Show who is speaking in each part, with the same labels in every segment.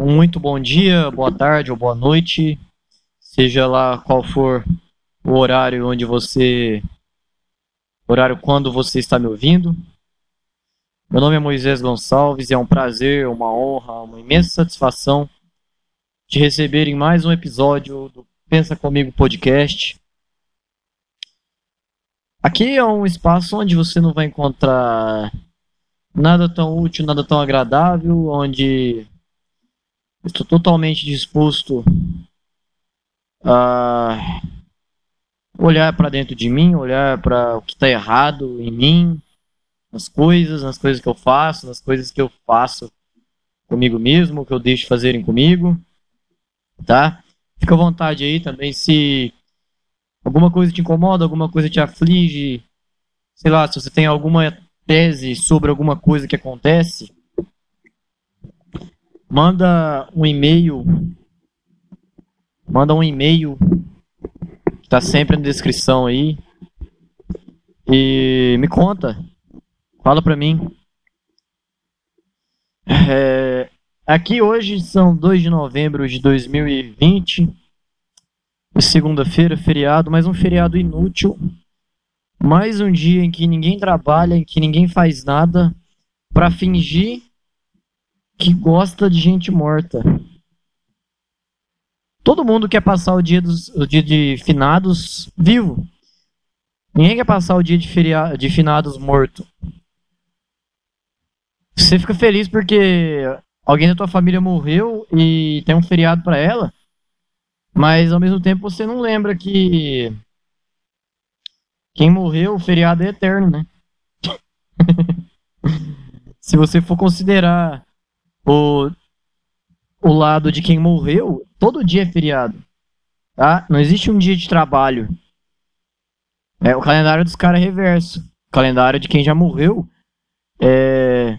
Speaker 1: muito bom dia, boa tarde ou boa noite, seja lá qual for o horário onde você. horário quando você está me ouvindo. Meu nome é Moisés Gonçalves e é um prazer, uma honra, uma imensa satisfação te receber em mais um episódio do Pensa Comigo Podcast. Aqui é um espaço onde você não vai encontrar nada tão útil, nada tão agradável, onde estou totalmente disposto a olhar para dentro de mim, olhar para o que está errado em mim, nas coisas, nas coisas que eu faço, nas coisas que eu faço comigo mesmo, que eu deixo fazerem comigo, tá? Fica à vontade aí também se alguma coisa te incomoda, alguma coisa te aflige, sei lá, se você tem alguma tese sobre alguma coisa que acontece, manda um e-mail, manda um e-mail. Tá sempre na descrição aí. E me conta, fala pra mim. É, aqui hoje são 2 de novembro de 2020, segunda-feira, feriado, mais um feriado inútil. Mais um dia em que ninguém trabalha, em que ninguém faz nada para fingir que gosta de gente morta. Todo mundo quer passar o dia, dos, o dia de finados vivo. Ninguém quer passar o dia de, feria, de finados morto. Você fica feliz porque alguém da tua família morreu e tem um feriado para ela, mas ao mesmo tempo você não lembra que quem morreu, o feriado é eterno, né? Se você for considerar o, o lado de quem morreu, todo dia é feriado. Tá? Não existe um dia de trabalho. É, o calendário dos caras é reverso. O calendário de quem já morreu é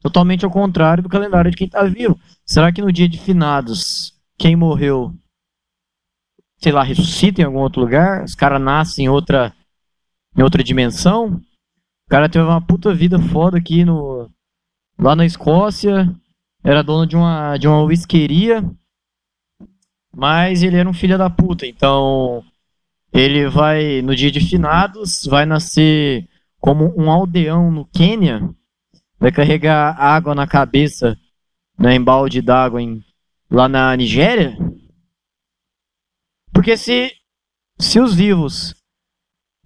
Speaker 1: totalmente ao contrário do calendário de quem está vivo. Será que no dia de finados, quem morreu, sei lá, ressuscita em algum outro lugar? Os caras nascem em outra em outra dimensão. O cara teve uma puta vida foda aqui no. Lá na Escócia. Era dono de uma, de uma whiskeria. Mas ele era um filho da puta. Então. Ele vai, no dia de finados, vai nascer como um aldeão no Quênia. Vai carregar água na cabeça, né, em balde d'água em, lá na Nigéria. Porque se, se os vivos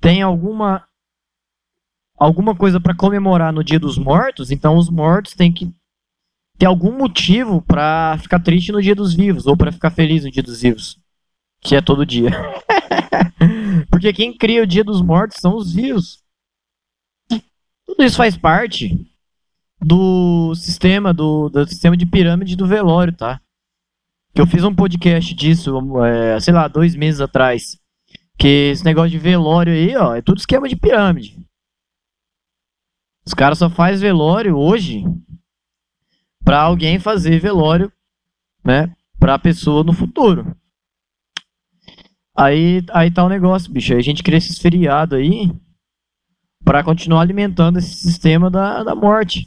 Speaker 1: tem alguma alguma coisa para comemorar no Dia dos Mortos, então os mortos têm que ter algum motivo para ficar triste no Dia dos Vivos ou para ficar feliz no Dia dos Vivos, que é todo dia. Porque quem cria o Dia dos Mortos são os vivos. Tudo isso faz parte do sistema do, do sistema de pirâmide do velório, tá? Que eu fiz um podcast disso, é, sei lá, dois meses atrás. Que esse negócio de velório aí, ó, é tudo esquema de pirâmide. Os caras só faz velório hoje para alguém fazer velório, né, pra pessoa no futuro. Aí, aí tá o negócio, bicho. Aí a gente cria esses feriados aí para continuar alimentando esse sistema da, da morte.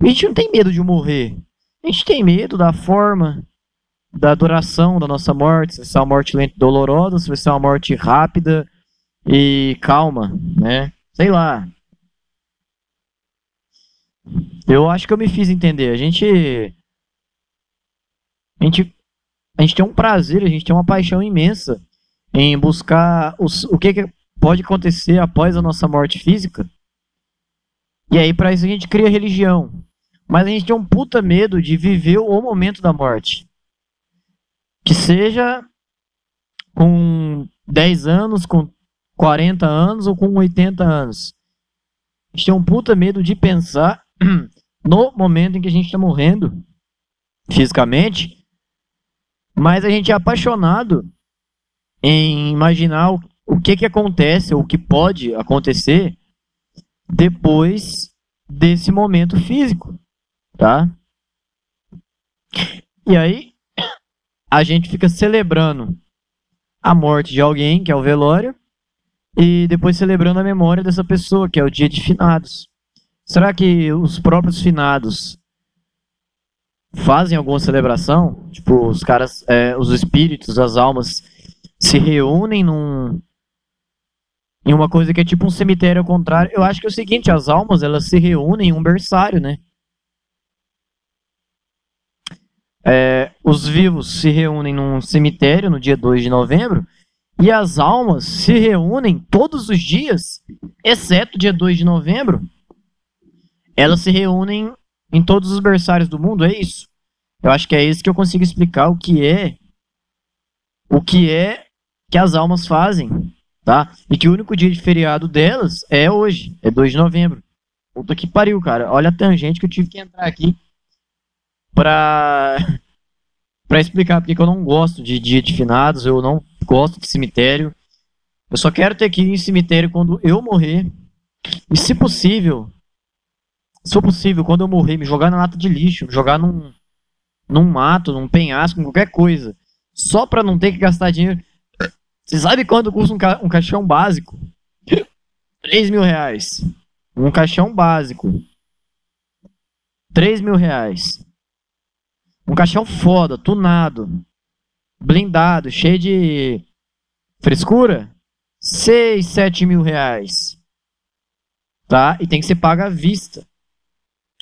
Speaker 1: A gente não tem medo de morrer. A gente tem medo da forma da duração da nossa morte, se vai ser uma morte lenta e dolorosa, se vai ser uma morte rápida e calma, né? Sei lá. Eu acho que eu me fiz entender. A gente a gente a gente tem um prazer, a gente tem uma paixão imensa em buscar os, o que, que pode acontecer após a nossa morte física. E aí para isso a gente cria religião. Mas a gente tem um puta medo de viver o momento da morte que seja com 10 anos, com 40 anos ou com 80 anos. A gente tem um puta medo de pensar no momento em que a gente está morrendo fisicamente, mas a gente é apaixonado em imaginar o, que que acontece ou o que pode acontecer depois desse momento físico, tá? E aí a gente fica celebrando a morte de alguém, que é o velório, e depois celebrando a memória dessa pessoa, que é o dia de finados. Será que os próprios finados fazem alguma celebração, tipo, os caras, é, os espíritos, as almas se reúnem num em uma coisa que é tipo um cemitério ao contrário. Eu acho que é o seguinte, as almas elas se reúnem em um berçário, né? É, os vivos se reúnem num cemitério no dia 2 de novembro e as almas se reúnem todos os dias, exceto dia 2 de novembro. Elas se reúnem em todos os berçários do mundo, é isso. Eu acho que é isso que eu consigo explicar o que é o que é que as almas fazem, tá? E que o único dia de feriado delas é hoje, é 2 de novembro. Puta que pariu, cara. Olha a tangente que eu tive que entrar aqui pra, pra explicar porque eu não gosto de dia de finados, eu não gosto de cemitério. Eu só quero ter que ir em cemitério quando eu morrer. E se possível, se for possível, quando eu morrer, me jogar na lata de lixo, me jogar num, num mato, num penhasco, qualquer coisa. Só pra não ter que gastar dinheiro. Você sabe quanto custa um, ca um caixão básico? 3 mil reais. Um caixão básico. 3 mil reais. Um caixão foda, tunado. Blindado, cheio de frescura. 6, 7 mil reais. Tá? E tem que ser pago à vista.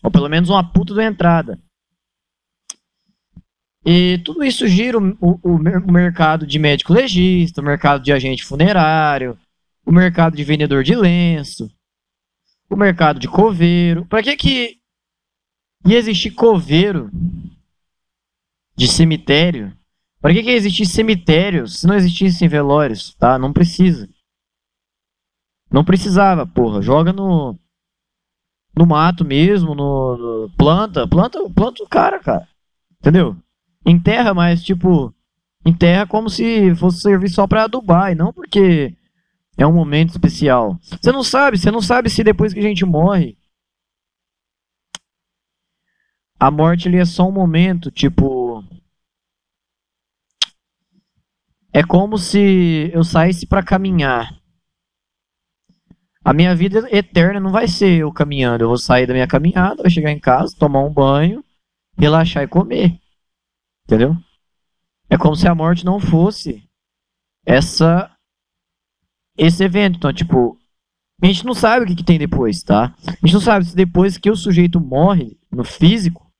Speaker 1: Ou pelo menos uma puta da entrada. E tudo isso gira o, o, o, mercado de médico legista, o mercado de agente funerário, o mercado de vendedor de lenço, o mercado de coveiro. Para que que ia existir coveiro de cemitério? Para que que existir cemitério se não existissem velórios, tá? Não precisa. Não precisava, porra. Joga no no mato mesmo, no, no planta, planta, planta o cara, cara. Entendeu? Enterra, mas tipo, enterra como se fosse servir só para adubar, e não porque é um momento especial. Você não sabe, você não sabe se depois que a gente morre, a morte ali é só um momento, tipo, é como se eu saísse para caminhar. A minha vida eterna não vai ser eu caminhando. Eu vou sair da minha caminhada, vou chegar em casa, tomar um banho, relaxar e comer. Entendeu? É como se a morte não fosse essa esse evento. Então, tipo, a gente não sabe o que, que tem depois, tá? A gente não sabe se depois que o sujeito morre no físico,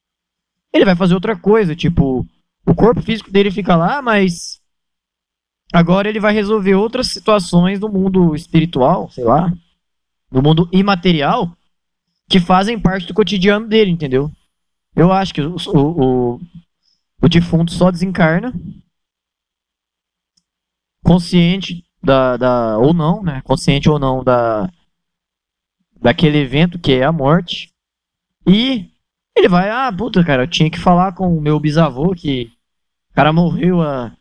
Speaker 1: ele vai fazer outra coisa. Tipo, o corpo físico dele fica lá, mas agora ele vai resolver outras situações do mundo espiritual, sei lá do mundo imaterial que fazem parte do cotidiano dele, entendeu? Eu acho que o, o, o defunto só desencarna consciente da, da ou não, né? Consciente ou não da daquele evento que é a morte. E ele vai, ah, puta, cara, eu tinha que falar com o meu bisavô que o cara morreu há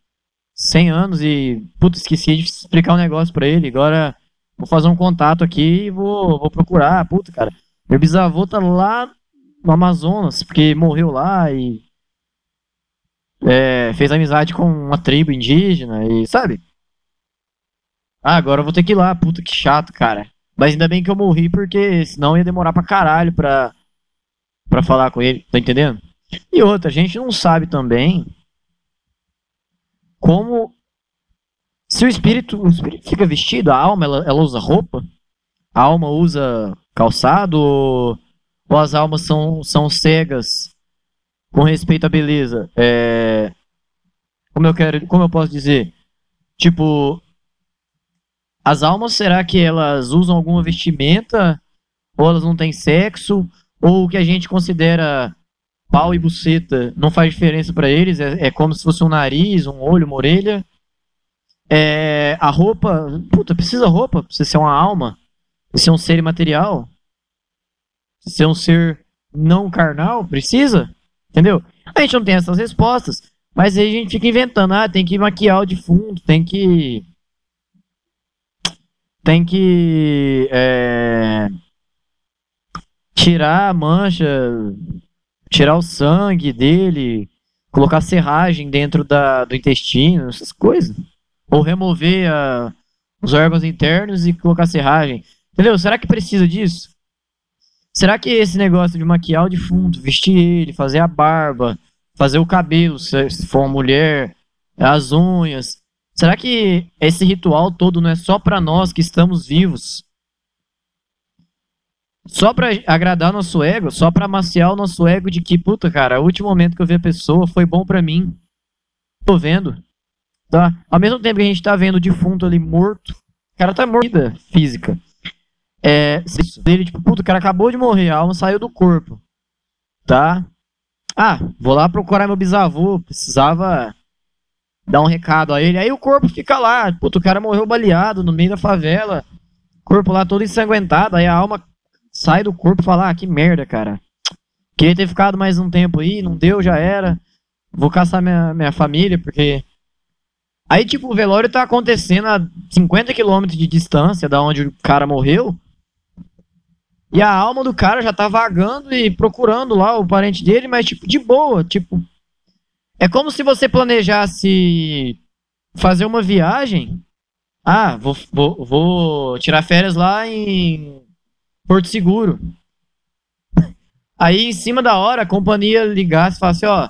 Speaker 1: 100 anos e puta, esqueci de explicar um negócio para ele. Agora Vou fazer um contato aqui e vou, vou procurar. Puta, cara. Meu bisavô tá lá no Amazonas, porque morreu lá e é, fez amizade com uma tribo indígena e, sabe? Ah, agora eu vou ter que ir lá. Puta, que chato, cara. Mas ainda bem que eu morri, porque senão ia demorar pra caralho pra, pra falar com ele. Tá entendendo? E outra, a gente não sabe também como se o espírito, o espírito fica vestido, a alma ela, ela usa roupa, a alma usa calçado, ou, as almas são, são cegas com respeito à beleza? É, como eu quero, como eu posso dizer? Tipo, as almas será que elas usam alguma vestimenta ou elas não têm sexo ou o que a gente considera pau e buceta não faz diferença para eles? É, é como se fosse um nariz, um olho, uma orelha? É, a roupa. Puta, precisa roupa pra você ser uma alma. Ser um ser imaterial. Ser um ser não carnal. Precisa? Entendeu? A gente não tem essas respostas. Mas aí a gente fica inventando. Ah, tem que maquiar o defunto. Tem que. Tem que. É, tirar a mancha. Tirar o sangue dele. Colocar serragem dentro da, do intestino. Essas coisas. Ou remover a, os órgãos internos e colocar serragem. Entendeu? Será que precisa disso? Será que esse negócio de maquiar o defunto, vestir ele, fazer a barba, fazer o cabelo, se for uma mulher, as unhas, será que esse ritual todo não é só para nós que estamos vivos? Só pra agradar nosso ego, só pra amaciar o nosso ego de que, puta, cara, o último momento que eu vi a pessoa foi bom para mim. Tô vendo. Tá? Ao mesmo tempo que a gente tá vendo o defunto ali morto, o cara tá morto física. É, ele, tipo, puta, o cara acabou de morrer, a alma saiu do corpo. Tá? Ah, vou lá procurar meu bisavô, precisava dar um recado a ele. Aí o corpo fica lá, puta, o cara morreu baleado no meio da favela, corpo lá todo ensanguentado, aí a alma sai do corpo e fala, ah, que merda, cara. Queria ter ficado mais um tempo aí, não deu, já era. Vou caçar minha, minha família, porque. Aí, tipo, o velório tá acontecendo a 50 quilômetros de distância da onde o cara morreu. E a alma do cara já tá vagando e procurando lá o parente dele, mas, tipo, de boa. Tipo, é como se você planejasse fazer uma viagem. Ah, vou, vou, vou tirar férias lá em Porto Seguro. Aí, em cima da hora, a companhia ligasse e falasse, ó,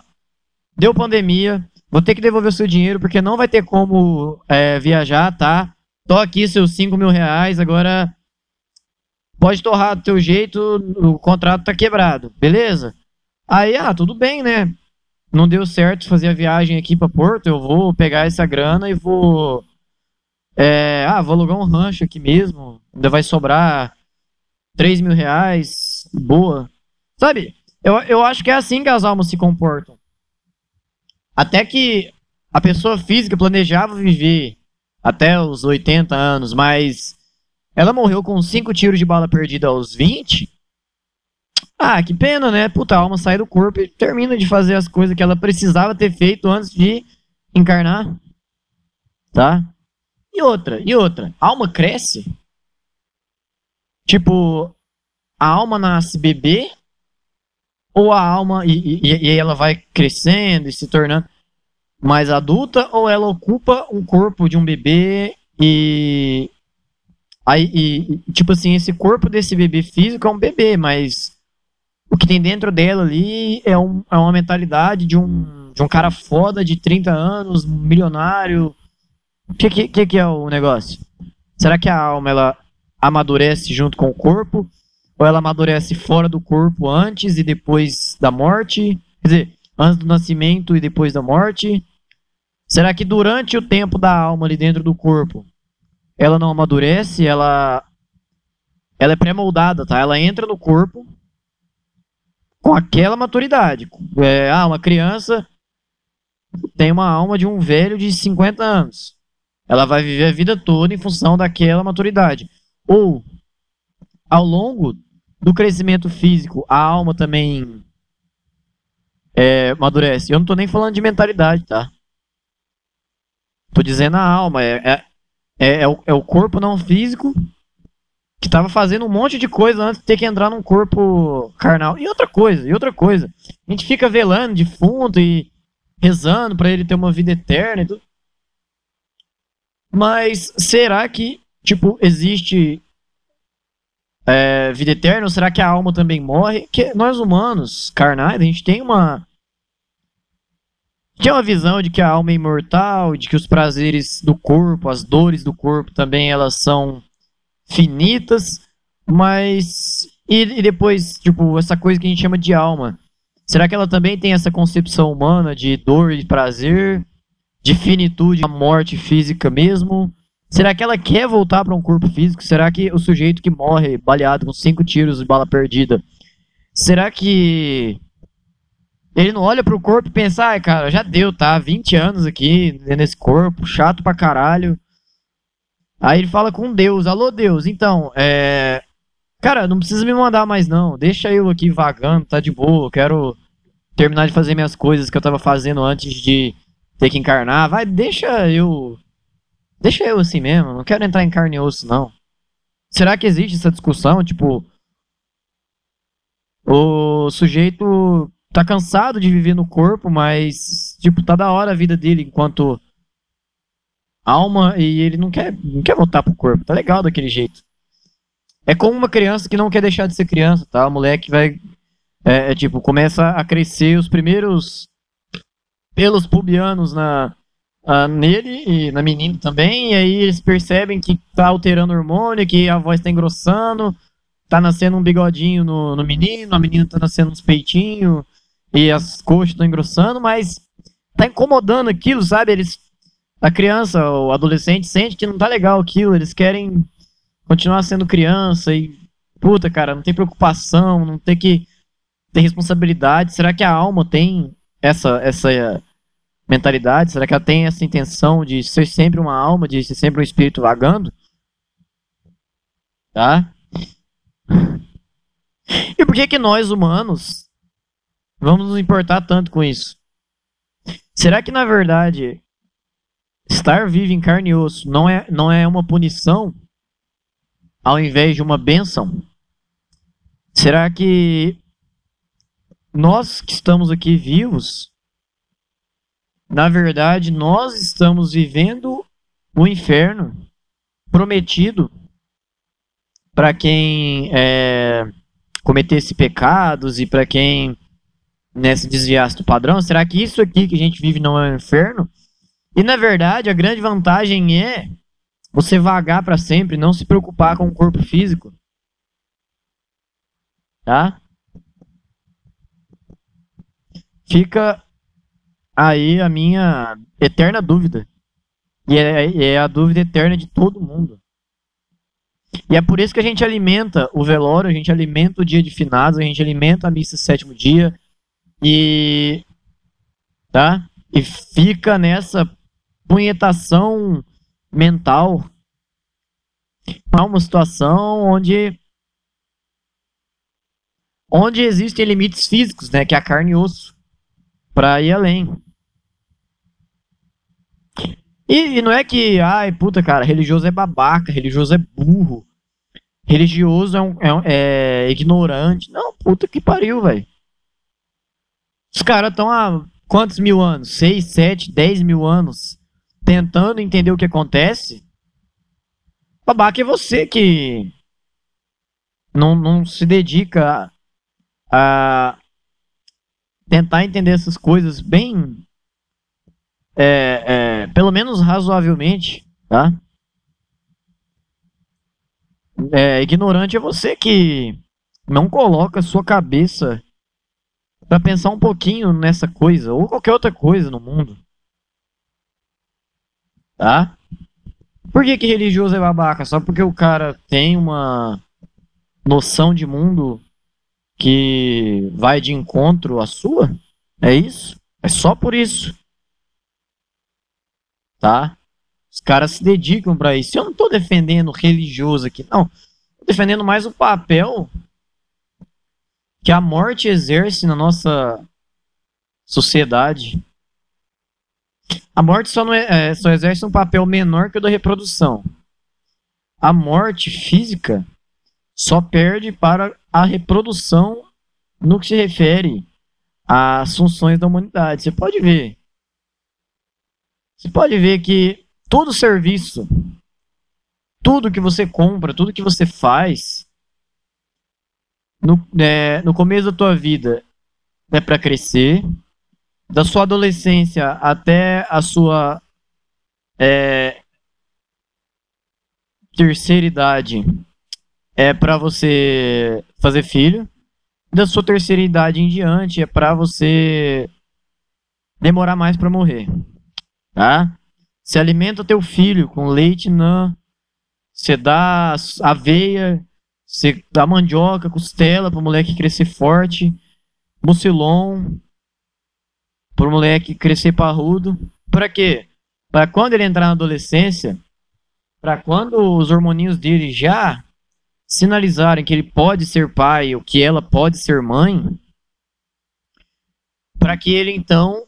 Speaker 1: deu pandemia, vou ter que devolver o seu dinheiro porque não vai ter como é, viajar, tá? Tô aqui seus 5 mil reais, agora pode torrar do teu jeito, o contrato tá quebrado, beleza? Aí, ah, tudo bem, né? Não deu certo fazer a viagem aqui para Porto, eu vou pegar essa grana e vou... É, ah, vou alugar um rancho aqui mesmo, ainda vai sobrar 3 mil reais, boa. Sabe, eu, eu acho que é assim que as almas se comportam. Até que a pessoa física planejava viver até os 80 anos, mas ela morreu com 5 tiros de bala perdida aos 20. Ah, que pena, né? Puta, a alma sai do corpo e termina de fazer as coisas que ela precisava ter feito antes de encarnar. Tá? E outra, e outra. A alma cresce Tipo, a alma nasce bebê ou a alma e, e, e, ela vai crescendo e se tornando mais adulta ou ela ocupa um corpo de um bebê e aí e, tipo assim esse corpo desse bebê físico é um bebê mas o que tem dentro dela ali é, um, é uma mentalidade de um, de um cara foda de 30 anos milionário o que, que, que é o negócio será que a alma ela amadurece junto com o corpo? Ou ela amadurece fora do corpo antes e depois da morte? Quer dizer, antes do nascimento e depois da morte? Será que durante o tempo da alma ali dentro do corpo, ela não amadurece? Ela, ela é pré-moldada, tá? Ela entra no corpo com aquela maturidade. É, ah, uma criança tem uma alma de um velho de 50 anos. Ela vai viver a vida toda em função daquela maturidade. Ou, ao longo do crescimento físico, a alma também é, amadurece. Eu não tô nem falando de mentalidade, tá? Tô dizendo a alma. É, é, é, é, o, é o corpo não físico que tava fazendo um monte de coisa antes de ter que entrar num corpo carnal. E outra coisa, e outra coisa. A gente fica velando defunto e rezando para ele ter uma vida eterna e tudo. Mas será que Tipo, existe é, vida eterna? Ou será que a alma também morre? Que nós humanos, carnais, a gente tem uma. Tem uma visão de que a alma é imortal, de que os prazeres do corpo, as dores do corpo também elas são finitas, mas e, e depois, tipo, essa coisa que a gente chama de alma, será que ela também tem essa concepção humana de dor e prazer, de finitude, a morte física mesmo? Será que ela quer voltar para um corpo físico? Será que o sujeito que morre baleado com cinco tiros de bala perdida, será que ele não olha pro corpo e pensa, ai, cara, já deu, tá? 20 anos aqui nesse corpo, chato pra caralho. Aí ele fala com Deus, alô Deus, então, é. Cara, não precisa me mandar mais não. Deixa eu aqui vagando, tá de boa. Quero terminar de fazer minhas coisas que eu tava fazendo antes de ter que encarnar. Vai, deixa eu Deixa eu assim mesmo, não quero entrar em carne e osso, não. Será que existe essa discussão? Tipo, o sujeito tá cansado de viver no corpo, mas, tipo, tá da hora a vida dele enquanto alma e ele não quer, não quer voltar pro corpo. Tá legal daquele jeito. É como uma criança que não quer deixar de ser criança, tá? O moleque vai. É, é tipo, começa a crescer os primeiros pelos pubianos na, uh, nele e na menina também, e aí eles percebem que tá alterando o hormônio, que a voz tá engrossando, tá nascendo um bigodinho no, no menino, a menina tá nascendo uns peitinhos, e as coxas estão engrossando, mas tá incomodando aquilo, sabe? Eles, a criança, o adolescente sente que não tá legal aquilo, eles querem continuar sendo criança e, puta, cara, não tem preocupação, não tem que ter responsabilidade. Será que a alma tem essa, essa mentalidade? Será que ela tem essa intenção de ser sempre uma alma, de ser sempre um espírito vagando? Tá? E por que que nós humanos vamos nos importar tanto com isso? Será que na verdade estar vivo em carne e osso não é, não é uma punição ao invés de uma bênção? Será que nós que estamos aqui vivos na verdade, nós estamos vivendo o inferno prometido para quem é, cometesse pecados e para quem né, se desviasse do padrão. Será que isso aqui que a gente vive não é um inferno? E na verdade, a grande vantagem é você vagar para sempre, não se preocupar com o corpo físico. Tá? Fica aí a minha eterna dúvida. E é, é, a dúvida eterna de todo mundo. E é por isso que a gente alimenta o velório, a gente alimenta o dia de finados, a gente alimenta a missa sétimo dia. E. Tá? E fica nessa punhetação mental. Há uma situação onde. Onde existem limites físicos, né? Que é a carne e osso. Pra ir além. E, e, não é que, ai, puta, cara, religioso é babaca, religioso é burro, religioso é, um, é, é ignorante. Não, puta que pariu, velho. Os caras estão há quantos mil anos? Seis, sete, dez mil anos tentando entender o que acontece. Babaca é você que não, não se dedica a, a tentar entender essas coisas bem é, é, pelo menos razoavelmente, tá? É, ignorante é você que não coloca sua cabeça para pensar um pouquinho nessa coisa ou qualquer outra coisa no mundo. Tá? Por que, que religioso é babaca? Só porque o cara tem uma noção de mundo que vai de encontro à sua? É isso? É só por isso tá? Os caras se dedicam para isso. Eu não estou defendendo religioso aqui, não. Tô defendendo mais o papel que a morte exerce na nossa sociedade. A morte só, não é, é, só exerce um papel menor que o da reprodução. A morte física só perde para a reprodução no que se refere às funções da humanidade. Você pode ver você pode ver que todo serviço, tudo que você compra, tudo que você faz, no, é, no começo da tua vida é para crescer, da sua adolescência até a sua é, terceira idade é para você fazer filho, da sua terceira idade em diante é para você demorar mais para morrer tá? Você alimenta teu filho com leite nã, você dá aveia, você dá mandioca, costela para o moleque crescer forte, mucilon para o moleque crescer parrudo. Para quê? Para quando ele entrar na adolescência, para quando os hormoninhos dele já sinalizarem que ele pode ser pai ou que ela pode ser mãe, para que ele então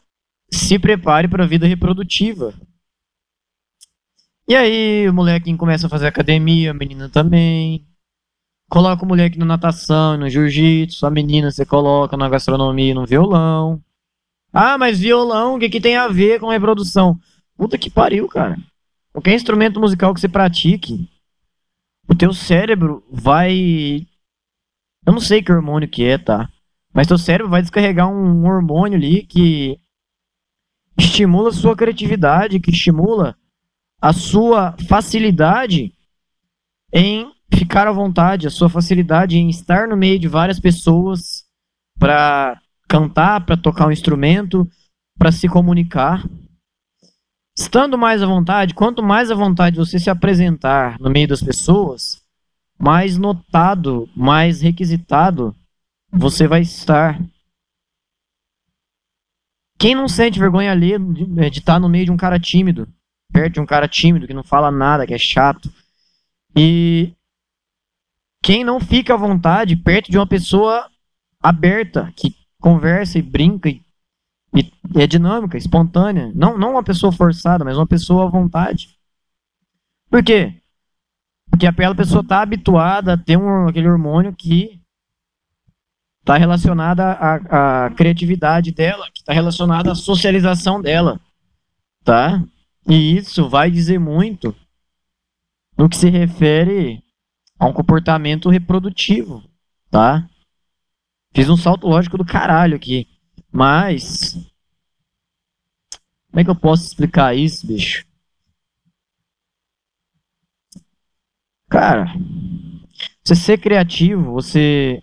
Speaker 1: se prepare para a vida reprodutiva. E aí o moleque começa a fazer academia, a menina também. Coloca o moleque na natação, no jiu-jitsu, a menina você coloca na gastronomia, no violão. Ah, mas violão, o que, que tem a ver com reprodução? Puta que pariu, cara. Qualquer instrumento musical que você pratique o teu cérebro vai. Eu não sei que hormônio que é, tá? Mas teu cérebro vai descarregar um hormônio ali que estimula sua criatividade, que estimula a sua facilidade em ficar à vontade, a sua facilidade em estar no meio de várias pessoas para cantar, para tocar um instrumento, para se comunicar. Estando mais à vontade, quanto mais à vontade você se apresentar no meio das pessoas, mais notado, mais requisitado você vai estar. Quem não sente vergonha ali de estar no meio de um cara tímido, perto de um cara tímido que não fala nada, que é chato, e quem não fica à vontade perto de uma pessoa aberta, que conversa e brinca e e é dinâmica, espontânea. Não, não uma pessoa forçada, mas uma pessoa à vontade. Por quê? Porque aquela pessoa está habituada a ter um, aquele hormônio que está relacionado à, à criatividade dela, que está relacionado à socialização dela. Tá? E isso vai dizer muito no que se refere a um comportamento reprodutivo. Tá? Fiz um salto lógico do caralho aqui. Mas. Como é que eu posso explicar isso, bicho? Cara, você ser criativo, você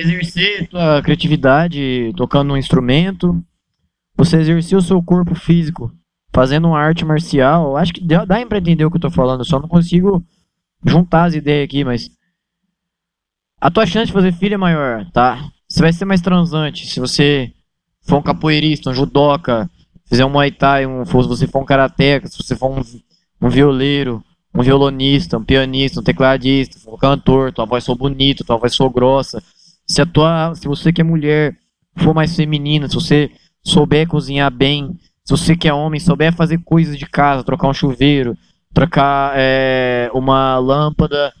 Speaker 1: exercer sua criatividade tocando um instrumento, você exercer o seu corpo físico fazendo uma arte marcial, acho que dá, dá pra entender o que eu tô falando, só não consigo juntar as ideias aqui, mas a tua chance de fazer filho é maior, tá? Você vai ser mais transante. Se você for um capoeirista, um judoca, fizer um muay thai, um, se você for um karateca, se você for um, um violeiro, um violonista, um pianista, um tecladista, um cantor, tua voz for bonita, tua voz for grossa. Se, a tua, se você que é mulher for mais feminina, se você souber cozinhar bem, se você que é homem souber fazer coisas de casa, trocar um chuveiro, trocar é, uma lâmpada,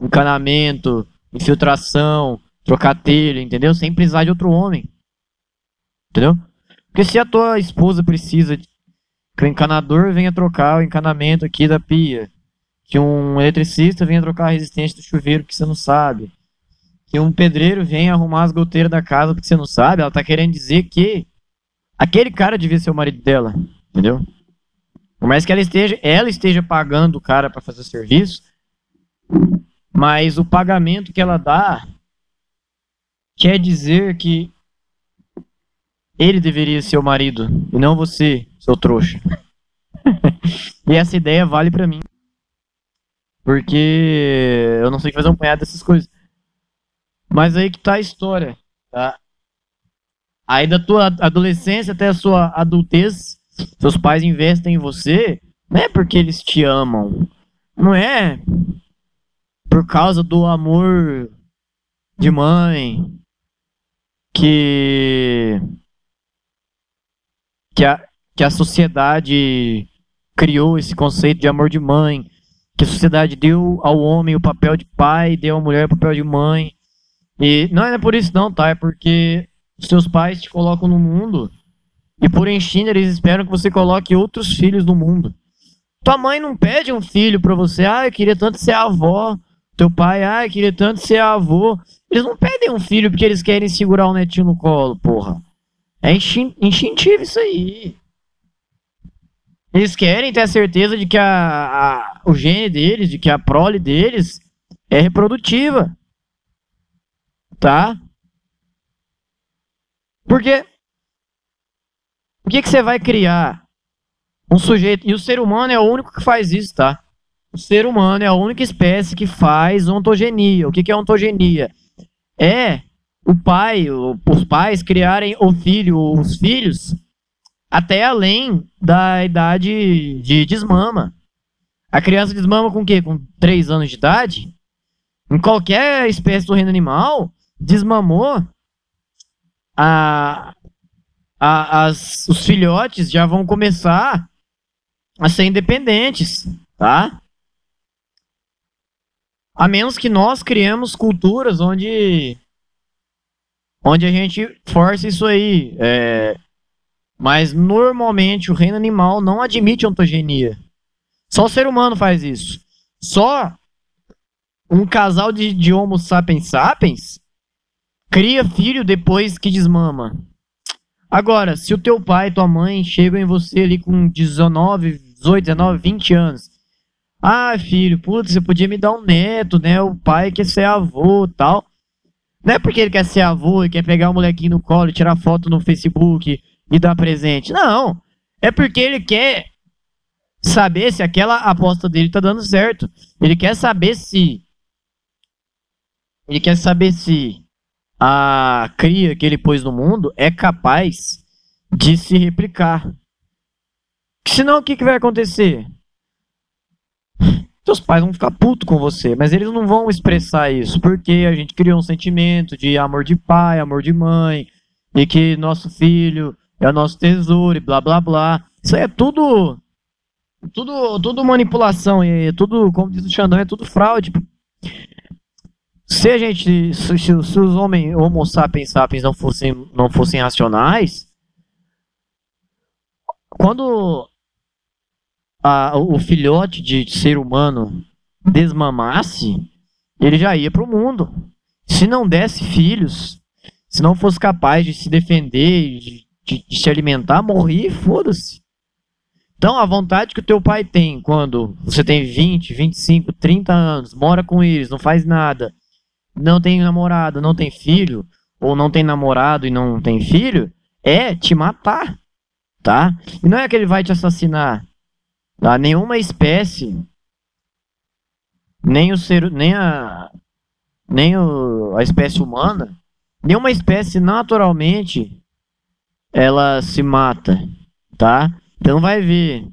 Speaker 1: encanamento, infiltração, trocar telha, entendeu? Sem precisar de outro homem. Entendeu? Porque se a tua esposa precisa que o encanador venha trocar o encanamento aqui da pia, que um eletricista venha trocar a resistência do chuveiro que você não sabe, que um pedreiro venha arrumar as goteiras da casa porque você não sabe, ela tá querendo dizer que aquele cara devia ser o marido dela, entendeu? Por mais que ela esteja, ela esteja pagando o cara para fazer o serviço, mas o pagamento que ela dá quer dizer que ele deveria ser o marido e não você, seu trouxa. e essa ideia vale para mim. Porque eu não sei fazer um punhado dessas coisas. Mas aí que tá a história, tá? Aí da tua adolescência até a sua adultez, seus pais investem em você, não é porque eles te amam. Não é por causa do amor de mãe, que que a, que a sociedade criou esse conceito de amor de mãe, que a sociedade deu ao homem o papel de pai, deu à mulher o papel de mãe. E não é por isso não, tá? É porque seus pais te colocam no mundo e por instinto eles esperam que você coloque outros filhos no mundo. Tua mãe não pede um filho para você, ah, eu queria tanto ser avó. Teu pai, ah, eu queria tanto ser avô. Eles não pedem um filho porque eles querem segurar o netinho no colo, porra. É instintivo isso aí. Eles querem ter a certeza de que a, a, o gene deles, de que a prole deles é reprodutiva. Tá? Porque o que, que você vai criar? Um sujeito. E o ser humano é o único que faz isso, tá? O ser humano é a única espécie que faz ontogenia. O que, que é ontogenia? é o pai, os pais criarem o filho, os filhos, até além da idade de desmama. A criança desmama com o quê? Com 3 anos de idade? Em qualquer espécie do reino animal, desmamou, a, a, as, os filhotes já vão começar a ser independentes, tá? A menos que nós criemos culturas onde onde a gente força isso aí. É, mas normalmente o reino animal não admite ontogenia. Só o ser humano faz isso. Só um casal de, de Homo sapiens sapiens cria filho depois que desmama. Agora, se o teu pai e tua mãe chegam em você ali com 19, 18, 19, 20 anos. Ah, filho, putz, você podia me dar um neto, né? O pai quer ser avô tal. Não é porque ele quer ser avô e quer pegar o molequinho no colo, tirar foto no Facebook e dar presente. Não. É porque ele quer saber se aquela aposta dele tá dando certo. Ele quer saber se. Ele quer saber se a cria que ele pôs no mundo é capaz de se replicar. Senão o que, que vai acontecer? Teus pais vão ficar putos com você, mas eles não vão expressar isso, porque a gente criou um sentimento de amor de pai, amor de mãe, e que nosso filho é o nosso tesouro, e blá blá blá. Isso aí é tudo. Tudo, tudo manipulação, e tudo, como diz o Xandão, é tudo fraude. Se a gente. Se, se os homens, Homo sapiens sapiens, não fossem, não fossem racionais, quando a, o filhote de ser humano desmamasse, ele já ia para o mundo. Se não desse filhos, se não fosse capaz de se defender, de, de, de se alimentar, morria e foda-se. Então, a vontade que o teu pai tem quando você tem 20, 25, 30 anos, mora com eles, não faz nada, não tem namorado, não tem filho, ou não tem namorado e não tem filho, é te matar, tá? E não é que ele vai te assassinar, tá? Nenhuma espécie, nem o ser, nem a, nem o, a espécie humana, nenhuma espécie naturalmente ela se mata, tá? Então vai ver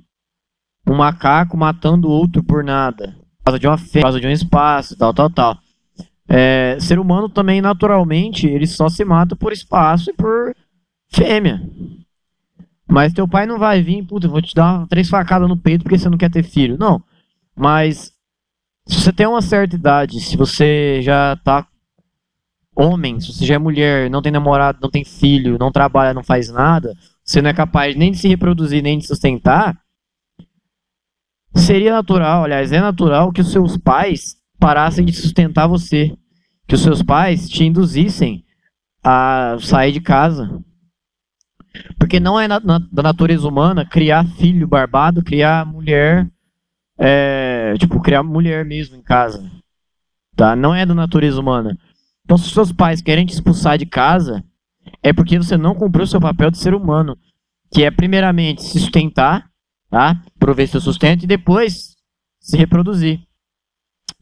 Speaker 1: um macaco matando outro por nada, por causa de uma fé, por causa de um espaço, tal, tal, tal. É, ser humano também, naturalmente, ele só se mata por espaço e por fêmea. Mas teu pai não vai vir, puta, eu vou te dar três facadas no peito porque você não quer ter filho. Não. Mas se você tem uma certa idade, se você já tá homem, se você já é mulher, não tem namorado, não tem filho, não trabalha, não faz nada, você não é capaz nem de se reproduzir, nem de sustentar, seria natural, aliás, é natural que os seus pais parassem de sustentar você. Que os seus pais te induzissem a sair de casa. Porque não é na, na, da natureza humana criar filho barbado, criar mulher. É, tipo, criar mulher mesmo em casa. Tá? Não é da natureza humana. Então, se os seus pais querem te expulsar de casa, é porque você não cumpriu seu papel de ser humano. Que é, primeiramente, se sustentar, tá? prover seu sustento e depois se reproduzir.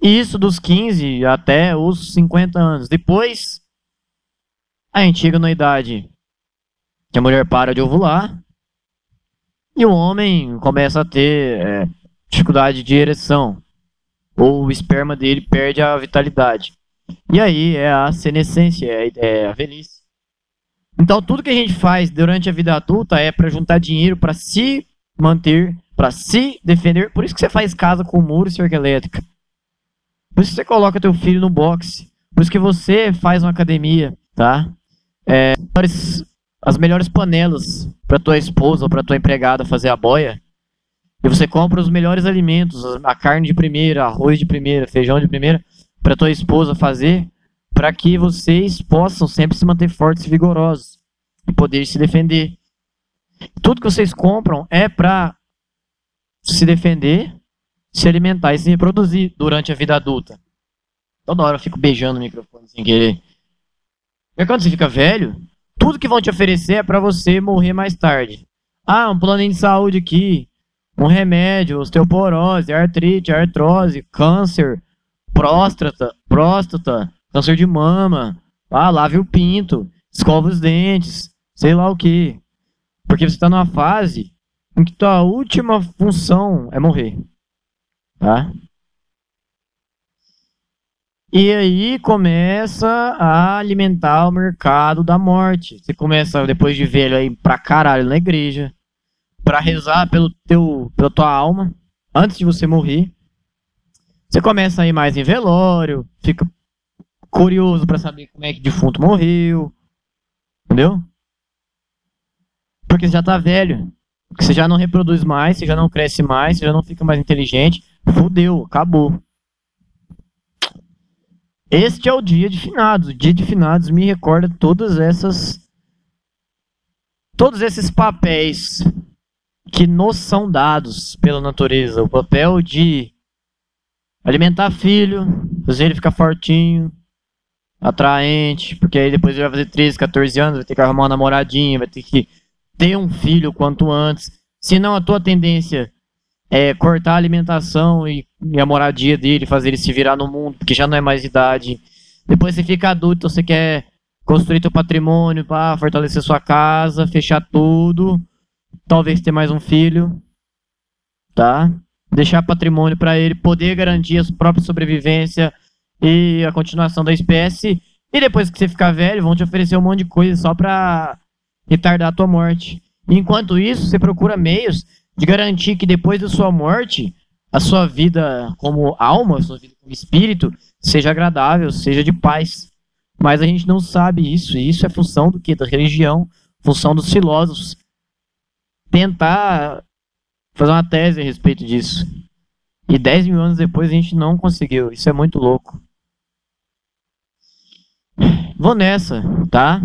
Speaker 1: Isso dos 15 até os 50 anos. Depois, a gente chega na idade que a mulher para de ovular e o homem começa a ter é, dificuldade de ereção. Ou o esperma dele perde a vitalidade. E aí é a senescência, é, é a velhice. Então tudo que a gente faz durante a vida adulta é para juntar dinheiro para se manter, para se defender. Por isso que você faz casa com muro e cerca elétrica. Por isso que você coloca teu filho no boxe. Por isso que você faz uma academia, tá? É, as melhores panelas para tua esposa ou para tua empregada fazer a boia. E você compra os melhores alimentos, a carne de primeira, arroz de primeira, feijão de primeira, para tua esposa fazer, para que vocês possam sempre se manter fortes e vigorosos e poder se defender. Tudo que vocês compram é para se defender se alimentar e se reproduzir durante a vida adulta. Toda hora eu fico beijando o microfone sem querer. E quando você fica velho, tudo que vão te oferecer é para você morrer mais tarde. Ah, um plano de saúde aqui, um remédio, osteoporose, artrite, artrose, câncer, próstata, próstata, câncer de mama. Ah, lave o pinto, escova os dentes, sei lá o que. Porque você está numa fase em que tua última função é morrer. Tá? E aí começa a alimentar o mercado da morte. Você começa, depois de velho, aí pra caralho na igreja, pra rezar pelo teu, pela tua alma, antes de você morrer. Você começa a ir mais em velório, fica curioso para saber como é que o defunto morreu. Entendeu? Porque você já tá velho. Você já não reproduz mais, você já não cresce mais, você já não fica mais inteligente fudeu, acabou. Este é o dia de finados. O dia de finados me recorda todas essas. Todos esses papéis que nos são dados pela natureza. O papel de alimentar filho, fazer ele ficar fortinho, atraente, porque aí depois ele vai fazer 13, 14 anos, vai ter que arrumar uma namoradinha, vai ter que ter um filho quanto antes. Se não, a tua tendência é cortar a alimentação e, e, a moradia dele, fazer ele se virar no mundo, porque já não é mais idade. Depois você fica adulto, você quer construir teu patrimônio para fortalecer sua casa, fechar tudo, talvez ter mais um filho, tá? Deixar patrimônio para ele poder garantir a sua própria sobrevivência e a continuação da espécie. E depois que você ficar velho, vão te oferecer um monte de coisa só para retardar a tua morte. Enquanto isso, você procura meios de garantir que depois da sua morte, a sua vida como alma, a sua vida como espírito, seja agradável, seja de paz. Mas a gente não sabe isso, e isso é função do que? Da religião, função dos filósofos. Tentar fazer uma tese a respeito disso. E 10 mil anos depois a gente não conseguiu. Isso é muito louco. Vou nessa, tá?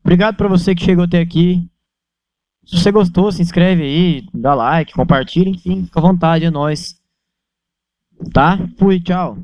Speaker 1: Obrigado para você que chegou até aqui. Se você gostou, se inscreve aí, dá like, compartilha, enfim, fica à vontade, é nóis. Tá? Fui, tchau.